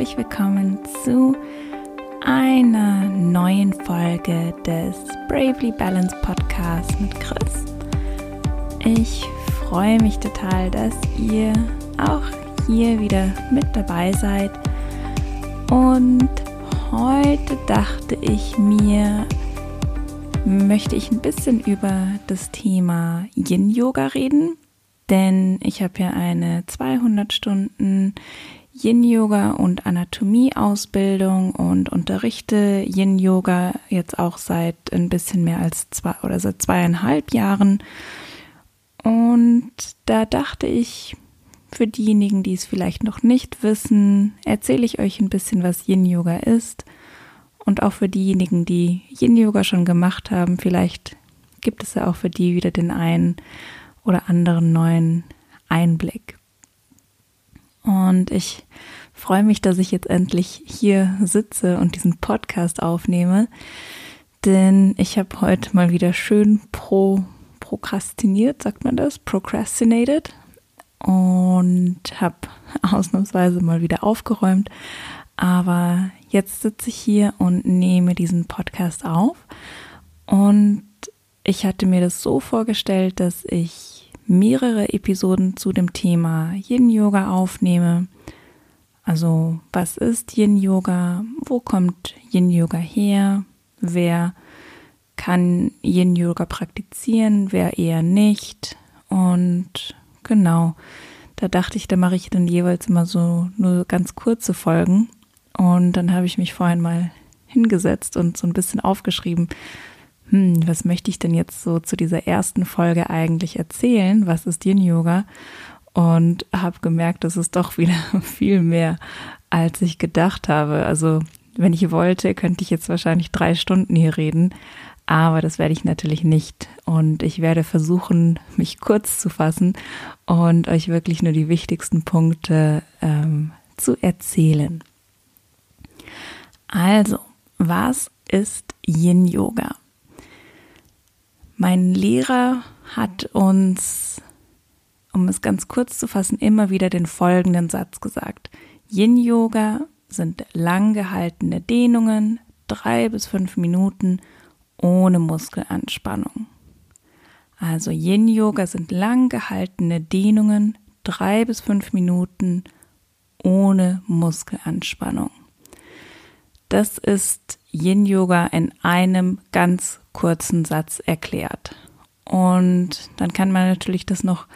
herzlich willkommen zu einer neuen Folge des Bravely Balance Podcasts mit Chris. Ich freue mich total, dass ihr auch hier wieder mit dabei seid. Und heute dachte ich mir, möchte ich ein bisschen über das Thema Yin-Yoga reden, denn ich habe ja eine 200 Stunden Yin-Yoga und Anatomie-Ausbildung und unterrichte Yin-Yoga jetzt auch seit ein bisschen mehr als zwei oder seit zweieinhalb Jahren. Und da dachte ich, für diejenigen, die es vielleicht noch nicht wissen, erzähle ich euch ein bisschen, was Yin-Yoga ist. Und auch für diejenigen, die Yin-Yoga schon gemacht haben, vielleicht gibt es ja auch für die wieder den einen oder anderen neuen Einblick. Und ich freue mich, dass ich jetzt endlich hier sitze und diesen Podcast aufnehme, denn ich habe heute mal wieder schön pro prokrastiniert, sagt man das, procrastinated. Und habe ausnahmsweise mal wieder aufgeräumt. Aber jetzt sitze ich hier und nehme diesen Podcast auf. Und ich hatte mir das so vorgestellt, dass ich mehrere Episoden zu dem Thema Yin Yoga aufnehme. Also, was ist Yin Yoga? Wo kommt Yin Yoga her? Wer kann Yin Yoga praktizieren? Wer eher nicht? Und genau, da dachte ich, da mache ich dann jeweils immer so nur ganz kurze Folgen. Und dann habe ich mich vorhin mal hingesetzt und so ein bisschen aufgeschrieben, hm, was möchte ich denn jetzt so zu dieser ersten Folge eigentlich erzählen? Was ist Yin Yoga? Und habe gemerkt, das ist doch wieder viel mehr, als ich gedacht habe. Also, wenn ich wollte, könnte ich jetzt wahrscheinlich drei Stunden hier reden. Aber das werde ich natürlich nicht. Und ich werde versuchen, mich kurz zu fassen und euch wirklich nur die wichtigsten Punkte ähm, zu erzählen. Also, was ist Yin Yoga? Mein Lehrer hat uns, um es ganz kurz zu fassen, immer wieder den folgenden Satz gesagt. Yin Yoga sind lang gehaltene Dehnungen, drei bis fünf Minuten ohne Muskelanspannung. Also Yin Yoga sind lang gehaltene Dehnungen, drei bis fünf Minuten ohne Muskelanspannung. Das ist Yin Yoga in einem ganz kurzen Satz erklärt. Und dann kann man natürlich das noch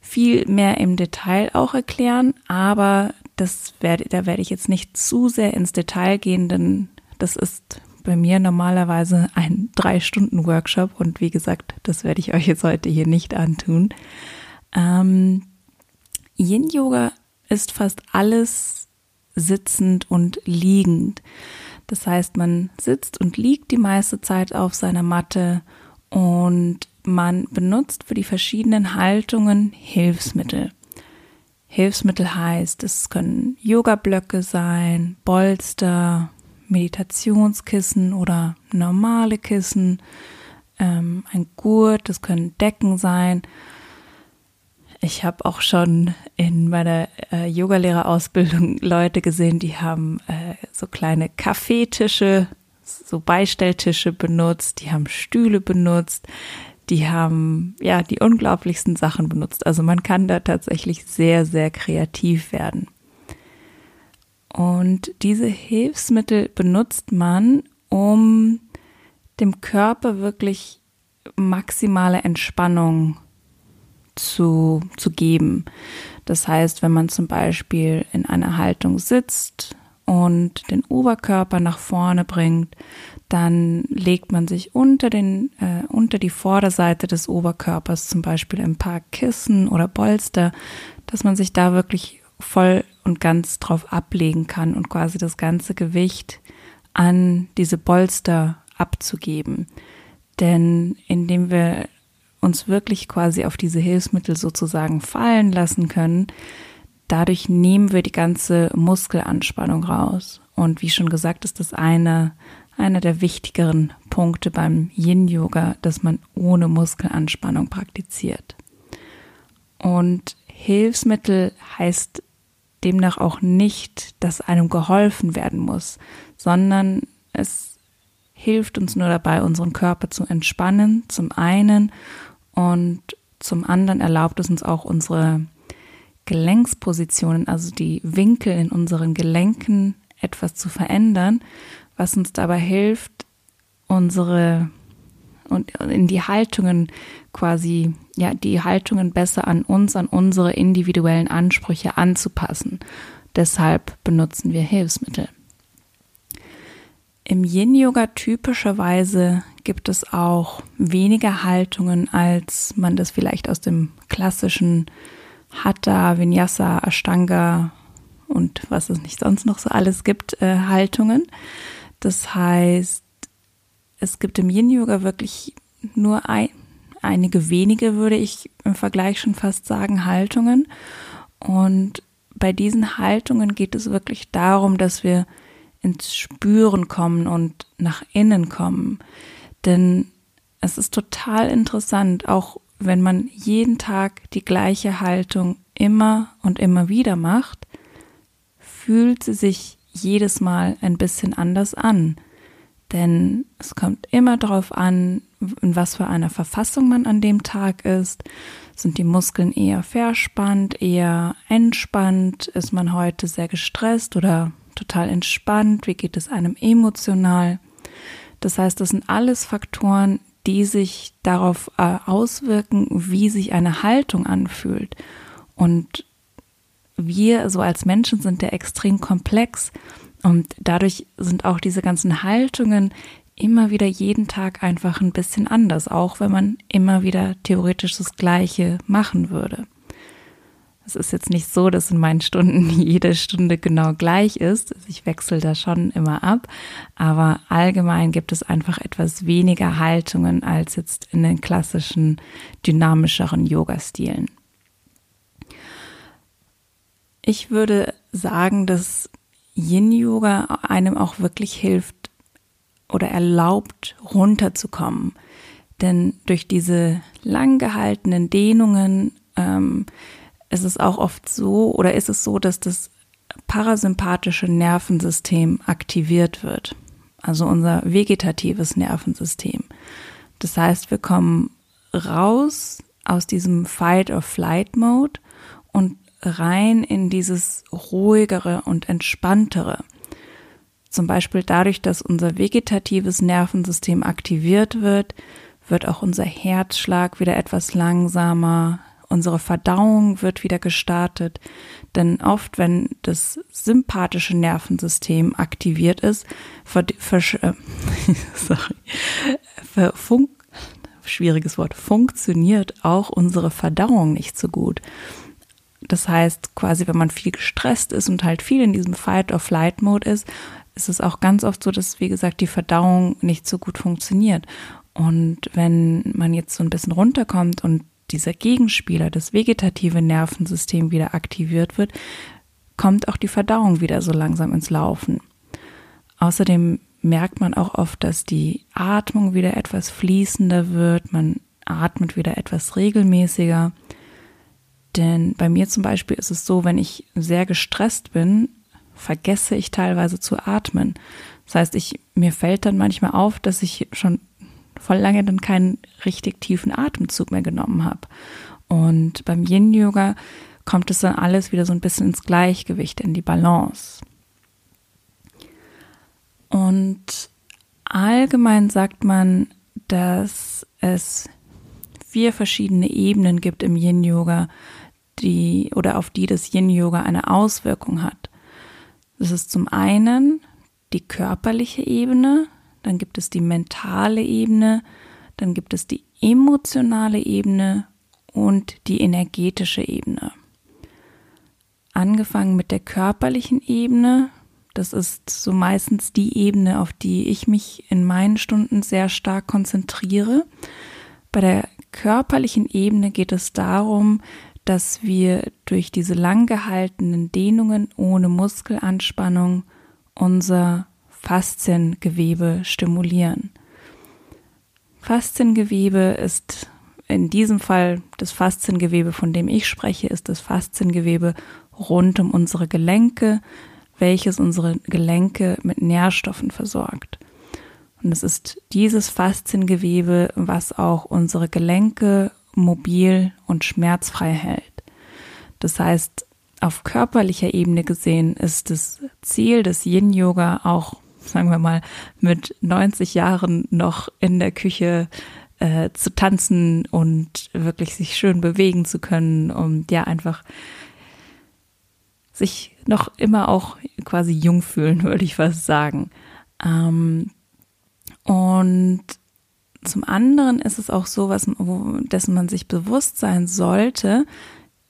viel mehr im Detail auch erklären, aber das werde, da werde ich jetzt nicht zu sehr ins Detail gehen, denn das ist bei mir normalerweise ein drei Stunden Workshop und wie gesagt, das werde ich euch jetzt heute hier nicht antun. Ähm, Yin Yoga ist fast alles sitzend und liegend. Das heißt, man sitzt und liegt die meiste Zeit auf seiner Matte und man benutzt für die verschiedenen Haltungen Hilfsmittel. Hilfsmittel heißt, es können Yoga-Blöcke sein, Bolster, Meditationskissen oder normale Kissen, ähm, ein Gurt, das können Decken sein ich habe auch schon in meiner äh, Yogalehrerausbildung Leute gesehen, die haben äh, so kleine Kaffeetische, so Beistelltische benutzt, die haben Stühle benutzt, die haben ja die unglaublichsten Sachen benutzt. Also man kann da tatsächlich sehr, sehr kreativ werden. Und diese Hilfsmittel benutzt man, um dem Körper wirklich maximale Entspannung zu, zu geben. Das heißt, wenn man zum Beispiel in einer Haltung sitzt und den Oberkörper nach vorne bringt, dann legt man sich unter den äh, unter die Vorderseite des Oberkörpers zum Beispiel ein paar Kissen oder Bolster, dass man sich da wirklich voll und ganz drauf ablegen kann und quasi das ganze Gewicht an diese Bolster abzugeben. Denn indem wir uns wirklich quasi auf diese Hilfsmittel sozusagen fallen lassen können, dadurch nehmen wir die ganze Muskelanspannung raus. Und wie schon gesagt, ist das eine, einer der wichtigeren Punkte beim Yin-Yoga, dass man ohne Muskelanspannung praktiziert. Und Hilfsmittel heißt demnach auch nicht, dass einem geholfen werden muss, sondern es hilft uns nur dabei, unseren Körper zu entspannen, zum einen und zum anderen erlaubt es uns auch unsere Gelenkspositionen, also die Winkel in unseren Gelenken etwas zu verändern, was uns dabei hilft, unsere und in die Haltungen quasi, ja, die Haltungen besser an uns, an unsere individuellen Ansprüche anzupassen. Deshalb benutzen wir Hilfsmittel. Im Yin-Yoga typischerweise gibt es auch weniger Haltungen, als man das vielleicht aus dem klassischen Hatha, Vinyasa, Ashtanga und was es nicht sonst noch so alles gibt, äh, Haltungen. Das heißt, es gibt im Yin-Yoga wirklich nur ein, einige wenige, würde ich im Vergleich schon fast sagen, Haltungen. Und bei diesen Haltungen geht es wirklich darum, dass wir ins Spüren kommen und nach innen kommen. Denn es ist total interessant, auch wenn man jeden Tag die gleiche Haltung immer und immer wieder macht, fühlt sie sich jedes Mal ein bisschen anders an. Denn es kommt immer darauf an, in was für einer Verfassung man an dem Tag ist. Sind die Muskeln eher verspannt, eher entspannt? Ist man heute sehr gestresst oder total entspannt? Wie geht es einem emotional? Das heißt, das sind alles Faktoren, die sich darauf äh, auswirken, wie sich eine Haltung anfühlt. Und wir so als Menschen sind ja extrem komplex und dadurch sind auch diese ganzen Haltungen immer wieder jeden Tag einfach ein bisschen anders, auch wenn man immer wieder theoretisch das Gleiche machen würde. Es ist jetzt nicht so, dass in meinen Stunden jede Stunde genau gleich ist. Ich wechsle da schon immer ab. Aber allgemein gibt es einfach etwas weniger Haltungen als jetzt in den klassischen, dynamischeren Yoga-Stilen. Ich würde sagen, dass Yin-Yoga einem auch wirklich hilft oder erlaubt, runterzukommen. Denn durch diese lang gehaltenen Dehnungen ähm, ist es auch oft so oder ist es so, dass das parasympathische Nervensystem aktiviert wird. Also unser vegetatives Nervensystem. Das heißt, wir kommen raus aus diesem Fight-or-Flight-Mode und rein in dieses ruhigere und entspanntere. Zum Beispiel dadurch, dass unser vegetatives Nervensystem aktiviert wird, wird auch unser Herzschlag wieder etwas langsamer, unsere Verdauung wird wieder gestartet, denn oft, wenn das sympathische Nervensystem aktiviert ist, ver, äh, sorry, ver, fun, schwieriges Wort, funktioniert auch unsere Verdauung nicht so gut. Das heißt, quasi, wenn man viel gestresst ist und halt viel in diesem Fight-or-Flight-Mode ist, ist es auch ganz oft so, dass, wie gesagt, die Verdauung nicht so gut funktioniert. Und wenn man jetzt so ein bisschen runterkommt und dieser Gegenspieler, das vegetative Nervensystem wieder aktiviert wird, kommt auch die Verdauung wieder so langsam ins Laufen. Außerdem merkt man auch oft, dass die Atmung wieder etwas fließender wird, man atmet wieder etwas regelmäßiger. Denn bei mir zum Beispiel ist es so, wenn ich sehr gestresst bin, vergesse ich teilweise zu atmen. Das heißt, ich, mir fällt dann manchmal auf, dass ich schon voll lange dann keinen richtig tiefen Atemzug mehr genommen habe. Und beim Yin-Yoga kommt es dann alles wieder so ein bisschen ins Gleichgewicht, in die Balance. Und allgemein sagt man, dass es vier verschiedene Ebenen gibt im Yin-Yoga, die oder auf die das Yin-Yoga eine Auswirkung hat. Das ist zum einen die körperliche Ebene, dann gibt es die mentale Ebene, dann gibt es die emotionale Ebene und die energetische Ebene. Angefangen mit der körperlichen Ebene, das ist so meistens die Ebene, auf die ich mich in meinen Stunden sehr stark konzentriere. Bei der körperlichen Ebene geht es darum, dass wir durch diese lang gehaltenen Dehnungen ohne Muskelanspannung unser Fasziengewebe stimulieren. Fasziengewebe ist in diesem Fall das Fasziengewebe, von dem ich spreche, ist das Fasziengewebe rund um unsere Gelenke, welches unsere Gelenke mit Nährstoffen versorgt. Und es ist dieses Fasziengewebe, was auch unsere Gelenke mobil und schmerzfrei hält. Das heißt, auf körperlicher Ebene gesehen ist das Ziel des Yin-Yoga auch, sagen wir mal, mit 90 Jahren noch in der Küche äh, zu tanzen und wirklich sich schön bewegen zu können und ja einfach sich noch immer auch quasi jung fühlen, würde ich fast sagen. Ähm, und zum anderen ist es auch so, was, wo, dessen man sich bewusst sein sollte.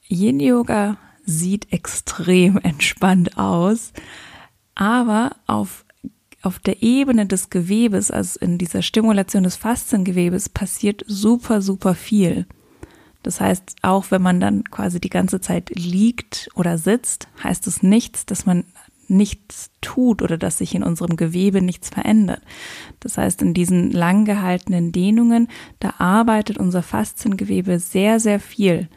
Yin Yoga sieht extrem entspannt aus, aber auf auf der Ebene des Gewebes, also in dieser Stimulation des Fasziengewebes, passiert super, super viel. Das heißt, auch wenn man dann quasi die ganze Zeit liegt oder sitzt, heißt es nichts, dass man nichts tut oder dass sich in unserem Gewebe nichts verändert. Das heißt, in diesen lang gehaltenen Dehnungen, da arbeitet unser Fasziengewebe sehr, sehr viel.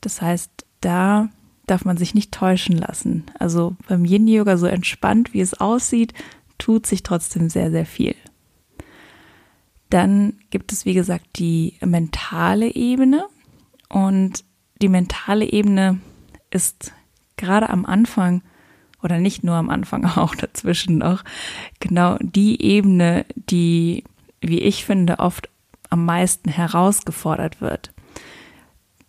Das heißt, da darf man sich nicht täuschen lassen. Also beim Yin Yoga so entspannt, wie es aussieht, tut sich trotzdem sehr, sehr viel. Dann gibt es, wie gesagt, die mentale Ebene. Und die mentale Ebene ist gerade am Anfang oder nicht nur am Anfang, auch dazwischen noch, genau die Ebene, die, wie ich finde, oft am meisten herausgefordert wird.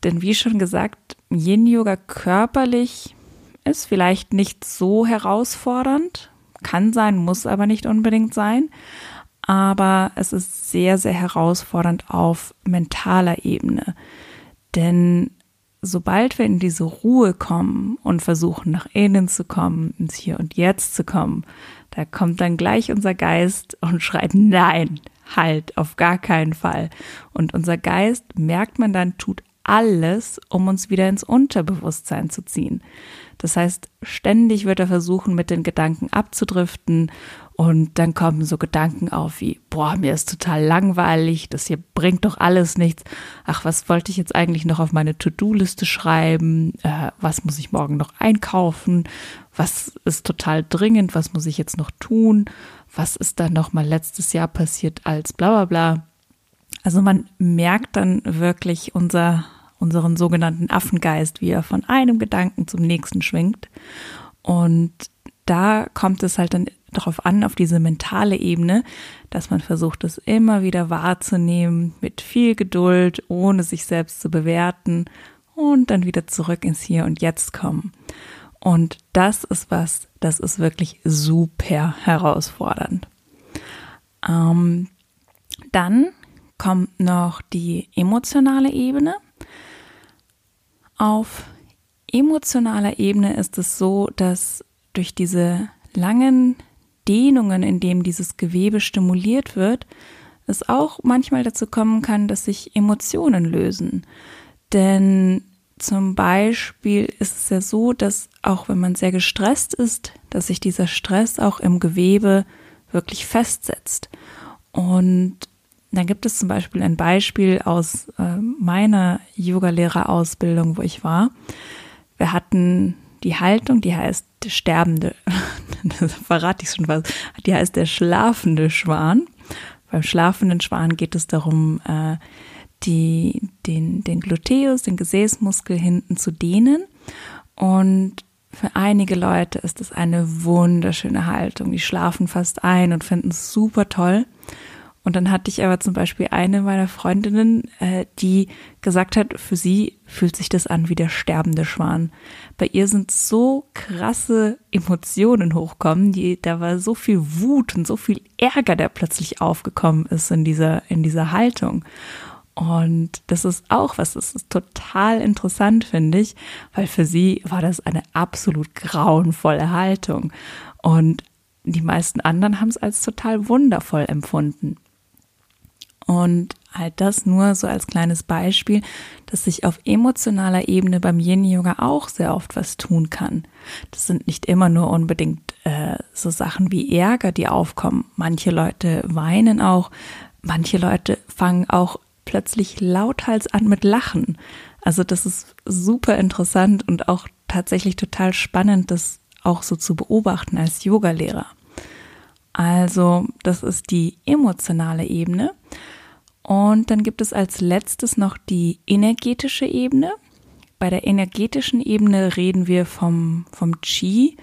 Denn wie schon gesagt, Yin-Yoga körperlich ist vielleicht nicht so herausfordernd, kann sein, muss aber nicht unbedingt sein. Aber es ist sehr, sehr herausfordernd auf mentaler Ebene. Denn sobald wir in diese Ruhe kommen und versuchen, nach innen zu kommen, ins Hier und Jetzt zu kommen, da kommt dann gleich unser Geist und schreit, nein, halt, auf gar keinen Fall. Und unser Geist, merkt man dann, tut alles, um uns wieder ins Unterbewusstsein zu ziehen. Das heißt, ständig wird er versuchen, mit den Gedanken abzudriften und dann kommen so Gedanken auf wie, boah, mir ist total langweilig, das hier bringt doch alles nichts. Ach, was wollte ich jetzt eigentlich noch auf meine To-Do-Liste schreiben? Äh, was muss ich morgen noch einkaufen? Was ist total dringend? Was muss ich jetzt noch tun? Was ist dann noch mal letztes Jahr passiert als bla bla bla? Also man merkt dann wirklich unser, unseren sogenannten Affengeist, wie er von einem Gedanken zum nächsten schwingt. Und da kommt es halt dann darauf an, auf diese mentale Ebene, dass man versucht, es immer wieder wahrzunehmen, mit viel Geduld, ohne sich selbst zu bewerten und dann wieder zurück ins Hier und Jetzt kommen. Und das ist was, das ist wirklich super herausfordernd. Ähm, dann kommt noch die emotionale Ebene. Auf emotionaler Ebene ist es so, dass durch diese langen Dehnungen, in dem dieses Gewebe stimuliert wird, es auch manchmal dazu kommen kann, dass sich Emotionen lösen. Denn zum Beispiel ist es ja so, dass auch wenn man sehr gestresst ist, dass sich dieser Stress auch im Gewebe wirklich festsetzt. Und dann gibt es zum Beispiel ein Beispiel aus äh, meiner Yogalehrerausbildung, wo ich war. Wir hatten die Haltung, die heißt der sterbende, das verrate ich schon was, die heißt der schlafende Schwan. Beim schlafenden Schwan geht es darum, äh, die, den, den Gluteus, den Gesäßmuskel hinten zu dehnen. Und für einige Leute ist es eine wunderschöne Haltung. Die schlafen fast ein und finden es super toll. Und dann hatte ich aber zum Beispiel eine meiner Freundinnen, äh, die gesagt hat, für sie fühlt sich das an wie der sterbende Schwan. Bei ihr sind so krasse Emotionen hochkommen, die, da war so viel Wut und so viel Ärger, der plötzlich aufgekommen ist in dieser, in dieser Haltung. Und das ist auch was, das ist total interessant, finde ich, weil für sie war das eine absolut grauenvolle Haltung. Und die meisten anderen haben es als total wundervoll empfunden. Und halt das nur so als kleines Beispiel, dass sich auf emotionaler Ebene beim Yin-Yoga auch sehr oft was tun kann. Das sind nicht immer nur unbedingt äh, so Sachen wie Ärger, die aufkommen. Manche Leute weinen auch, manche Leute fangen auch plötzlich lauthals an mit Lachen. Also das ist super interessant und auch tatsächlich total spannend, das auch so zu beobachten als Yogalehrer. Also, das ist die emotionale Ebene. Und dann gibt es als letztes noch die energetische Ebene. Bei der energetischen Ebene reden wir vom, vom Chi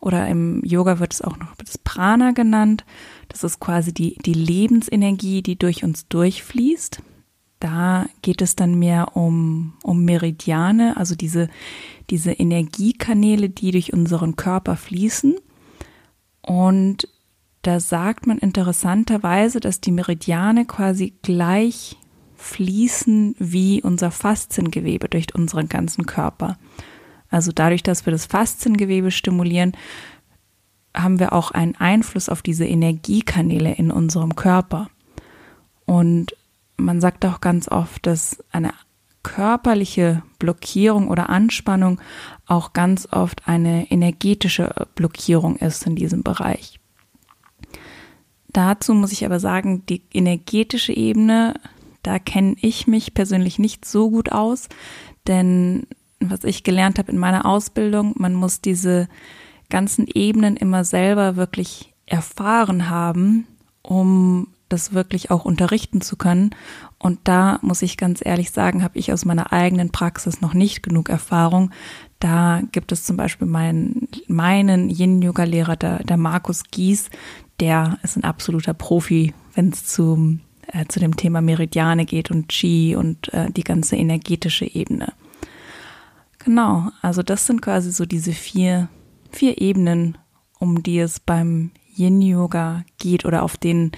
oder im Yoga wird es auch noch das Prana genannt. Das ist quasi die, die Lebensenergie, die durch uns durchfließt. Da geht es dann mehr um, um Meridiane, also diese, diese Energiekanäle, die durch unseren Körper fließen. Und da sagt man interessanterweise, dass die Meridiane quasi gleich fließen wie unser Faszengewebe durch unseren ganzen Körper. Also dadurch, dass wir das Faszengewebe stimulieren, haben wir auch einen Einfluss auf diese Energiekanäle in unserem Körper. Und man sagt auch ganz oft, dass eine körperliche Blockierung oder Anspannung auch ganz oft eine energetische Blockierung ist in diesem Bereich. Dazu muss ich aber sagen, die energetische Ebene, da kenne ich mich persönlich nicht so gut aus, denn was ich gelernt habe in meiner Ausbildung, man muss diese ganzen Ebenen immer selber wirklich erfahren haben, um das wirklich auch unterrichten zu können. Und da muss ich ganz ehrlich sagen, habe ich aus meiner eigenen Praxis noch nicht genug Erfahrung. Da gibt es zum Beispiel meinen, meinen Yin-Yoga-Lehrer, der, der Markus Gies, der ist ein absoluter Profi, wenn es zu, äh, zu dem Thema Meridiane geht und Qi und äh, die ganze energetische Ebene. Genau, also das sind quasi so diese vier, vier Ebenen, um die es beim Yin-Yoga geht oder auf den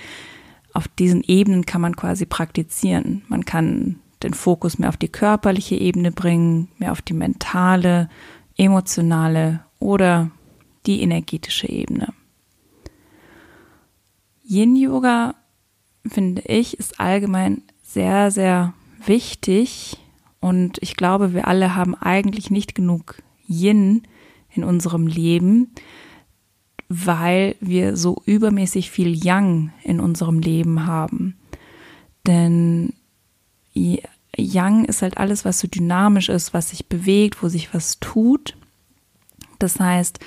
auf diesen Ebenen kann man quasi praktizieren. Man kann den Fokus mehr auf die körperliche Ebene bringen, mehr auf die mentale, emotionale oder die energetische Ebene. Yin Yoga, finde ich, ist allgemein sehr, sehr wichtig und ich glaube, wir alle haben eigentlich nicht genug Yin in unserem Leben, weil wir so übermäßig viel Yang in unserem Leben haben. Denn Yang ist halt alles, was so dynamisch ist, was sich bewegt, wo sich was tut. Das heißt,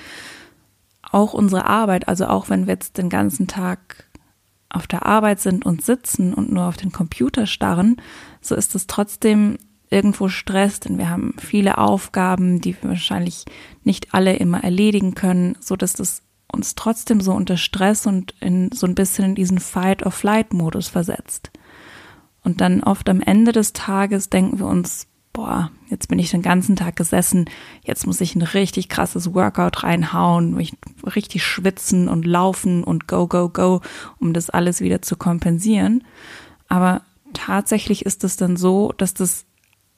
auch unsere Arbeit, also auch wenn wir jetzt den ganzen Tag auf der Arbeit sind und sitzen und nur auf den Computer starren, so ist es trotzdem irgendwo Stress, denn wir haben viele Aufgaben, die wir wahrscheinlich nicht alle immer erledigen können, so dass das uns trotzdem so unter Stress und in so ein bisschen in diesen Fight-or-Flight-Modus versetzt. Und dann oft am Ende des Tages denken wir uns, boah, jetzt bin ich den ganzen Tag gesessen, jetzt muss ich ein richtig krasses Workout reinhauen, ich richtig schwitzen und laufen und go, go, go, um das alles wieder zu kompensieren. Aber tatsächlich ist es dann so, dass das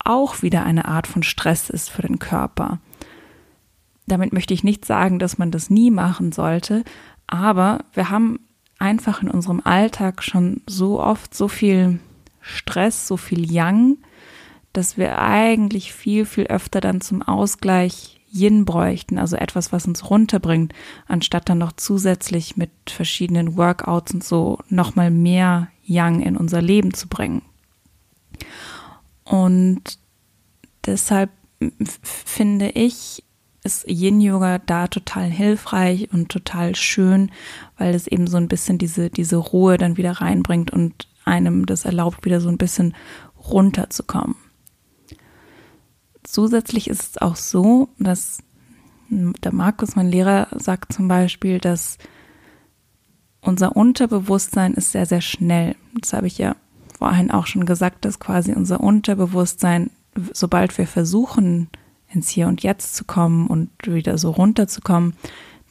auch wieder eine Art von Stress ist für den Körper. Damit möchte ich nicht sagen, dass man das nie machen sollte, aber wir haben einfach in unserem Alltag schon so oft so viel Stress, so viel Yang, dass wir eigentlich viel, viel öfter dann zum Ausgleich Yin bräuchten, also etwas, was uns runterbringt, anstatt dann noch zusätzlich mit verschiedenen Workouts und so nochmal mehr Yang in unser Leben zu bringen. Und deshalb finde ich, ist Yin Yoga da total hilfreich und total schön, weil es eben so ein bisschen diese, diese Ruhe dann wieder reinbringt und einem das erlaubt, wieder so ein bisschen runterzukommen. Zusätzlich ist es auch so, dass der Markus, mein Lehrer, sagt zum Beispiel, dass unser Unterbewusstsein ist sehr, sehr schnell. Das habe ich ja vorhin auch schon gesagt, dass quasi unser Unterbewusstsein, sobald wir versuchen, ins Hier und Jetzt zu kommen und wieder so runterzukommen,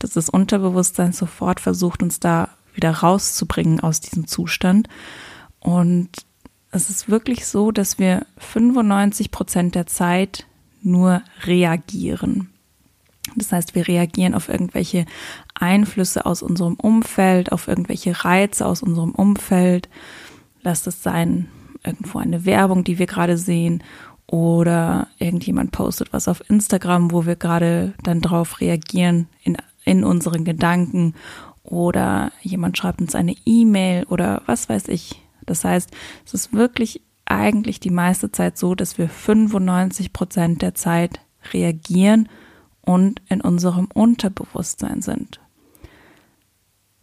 dass das Unterbewusstsein sofort versucht, uns da wieder rauszubringen aus diesem Zustand. Und es ist wirklich so, dass wir 95 Prozent der Zeit nur reagieren. Das heißt, wir reagieren auf irgendwelche Einflüsse aus unserem Umfeld, auf irgendwelche Reize aus unserem Umfeld. Lasst es sein, irgendwo eine Werbung, die wir gerade sehen oder irgendjemand postet was auf Instagram, wo wir gerade dann drauf reagieren in, in unseren Gedanken oder jemand schreibt uns eine E-Mail oder was weiß ich. Das heißt, es ist wirklich eigentlich die meiste Zeit so, dass wir 95 Prozent der Zeit reagieren und in unserem Unterbewusstsein sind.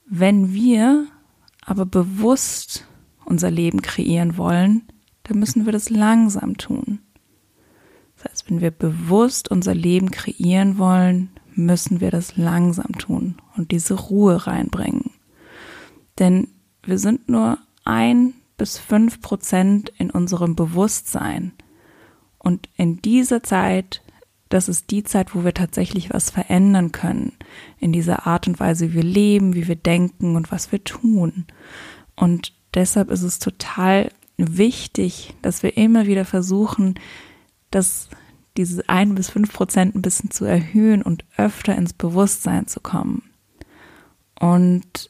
Wenn wir aber bewusst unser Leben kreieren wollen, dann müssen wir das langsam tun. Das heißt, wenn wir bewusst unser Leben kreieren wollen, müssen wir das langsam tun und diese Ruhe reinbringen. Denn wir sind nur ein bis fünf Prozent in unserem Bewusstsein. Und in dieser Zeit, das ist die Zeit, wo wir tatsächlich was verändern können. In dieser Art und Weise, wie wir leben, wie wir denken und was wir tun. Und deshalb ist es total wichtig, dass wir immer wieder versuchen, dass diese ein bis fünf Prozent ein bisschen zu erhöhen und öfter ins Bewusstsein zu kommen. Und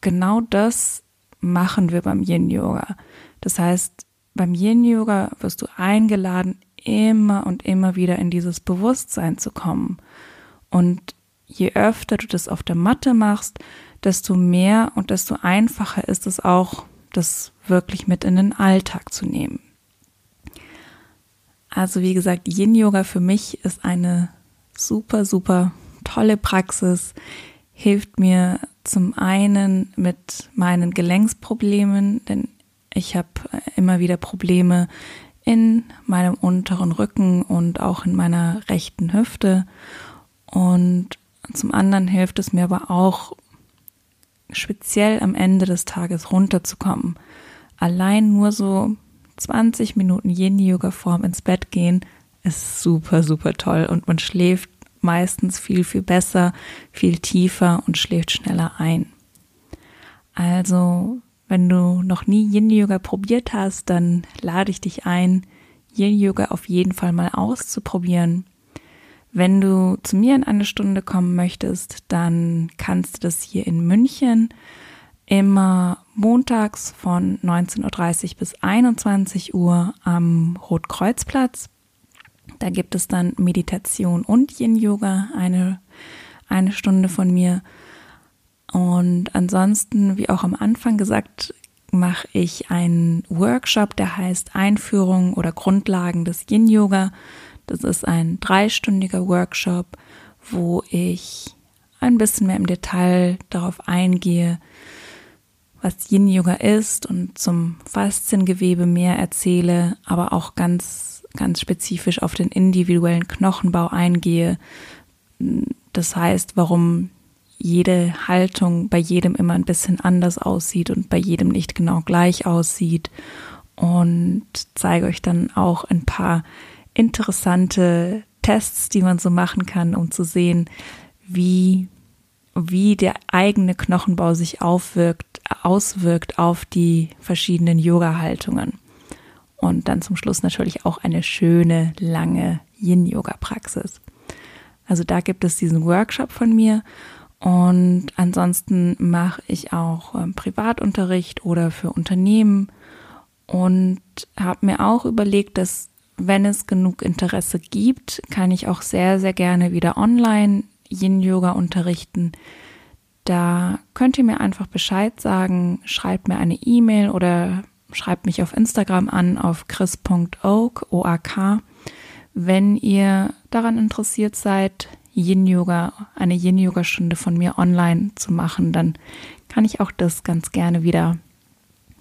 genau das machen wir beim Yin Yoga. Das heißt, beim Yin Yoga wirst du eingeladen, immer und immer wieder in dieses Bewusstsein zu kommen. Und je öfter du das auf der Matte machst, desto mehr und desto einfacher ist es auch, das wirklich mit in den Alltag zu nehmen. Also wie gesagt, Yin Yoga für mich ist eine super, super tolle Praxis, hilft mir zum einen mit meinen Gelenksproblemen, denn ich habe immer wieder Probleme in meinem unteren Rücken und auch in meiner rechten Hüfte. Und zum anderen hilft es mir aber auch, speziell am Ende des Tages runterzukommen. Allein nur so 20 Minuten Yin-Yoga-Form ins Bett gehen ist super, super toll und man schläft meistens viel, viel besser, viel tiefer und schläft schneller ein. Also, wenn du noch nie Yin Yoga probiert hast, dann lade ich dich ein, Yin Yoga auf jeden Fall mal auszuprobieren. Wenn du zu mir in eine Stunde kommen möchtest, dann kannst du das hier in München immer montags von 19.30 Uhr bis 21 Uhr am Rotkreuzplatz da gibt es dann Meditation und Yin Yoga, eine, eine Stunde von mir. Und ansonsten, wie auch am Anfang gesagt, mache ich einen Workshop, der heißt Einführung oder Grundlagen des Yin Yoga. Das ist ein dreistündiger Workshop, wo ich ein bisschen mehr im Detail darauf eingehe, was Yin Yoga ist und zum Fasziengewebe mehr erzähle, aber auch ganz ganz spezifisch auf den individuellen Knochenbau eingehe. Das heißt, warum jede Haltung bei jedem immer ein bisschen anders aussieht und bei jedem nicht genau gleich aussieht. Und zeige euch dann auch ein paar interessante Tests, die man so machen kann, um zu sehen, wie, wie der eigene Knochenbau sich aufwirkt, auswirkt auf die verschiedenen Yoga-Haltungen. Und dann zum Schluss natürlich auch eine schöne, lange Yin-Yoga-Praxis. Also da gibt es diesen Workshop von mir. Und ansonsten mache ich auch ähm, Privatunterricht oder für Unternehmen und habe mir auch überlegt, dass wenn es genug Interesse gibt, kann ich auch sehr, sehr gerne wieder online Yin-Yoga unterrichten. Da könnt ihr mir einfach Bescheid sagen, schreibt mir eine E-Mail oder schreibt mich auf Instagram an auf chris.oak, O-A-K, wenn ihr daran interessiert seid, Yin Yoga, eine Yin Yoga Stunde von mir online zu machen, dann kann ich auch das ganz gerne wieder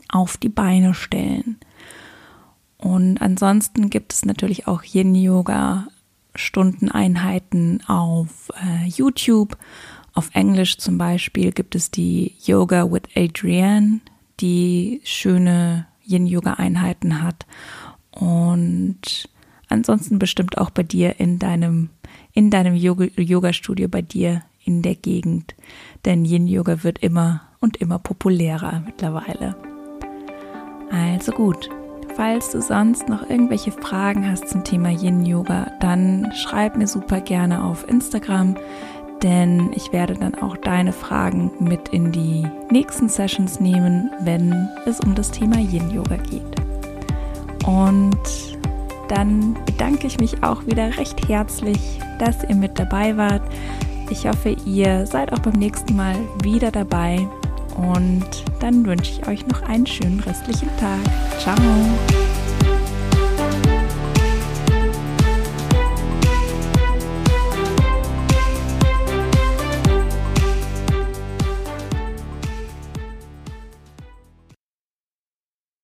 auf die Beine stellen. Und ansonsten gibt es natürlich auch Yin Yoga Stundeneinheiten auf äh, YouTube. Auf Englisch zum Beispiel gibt es die Yoga with Adrienne die schöne Yin-Yoga-Einheiten hat. Und ansonsten bestimmt auch bei dir in deinem, in deinem Yoga-Studio bei dir in der Gegend. Denn Yin-Yoga wird immer und immer populärer mittlerweile. Also gut. Falls du sonst noch irgendwelche Fragen hast zum Thema Yin Yoga, dann schreib mir super gerne auf Instagram denn ich werde dann auch deine Fragen mit in die nächsten Sessions nehmen, wenn es um das Thema Yin Yoga geht. Und dann bedanke ich mich auch wieder recht herzlich, dass ihr mit dabei wart. Ich hoffe, ihr seid auch beim nächsten Mal wieder dabei. Und dann wünsche ich euch noch einen schönen restlichen Tag. Ciao!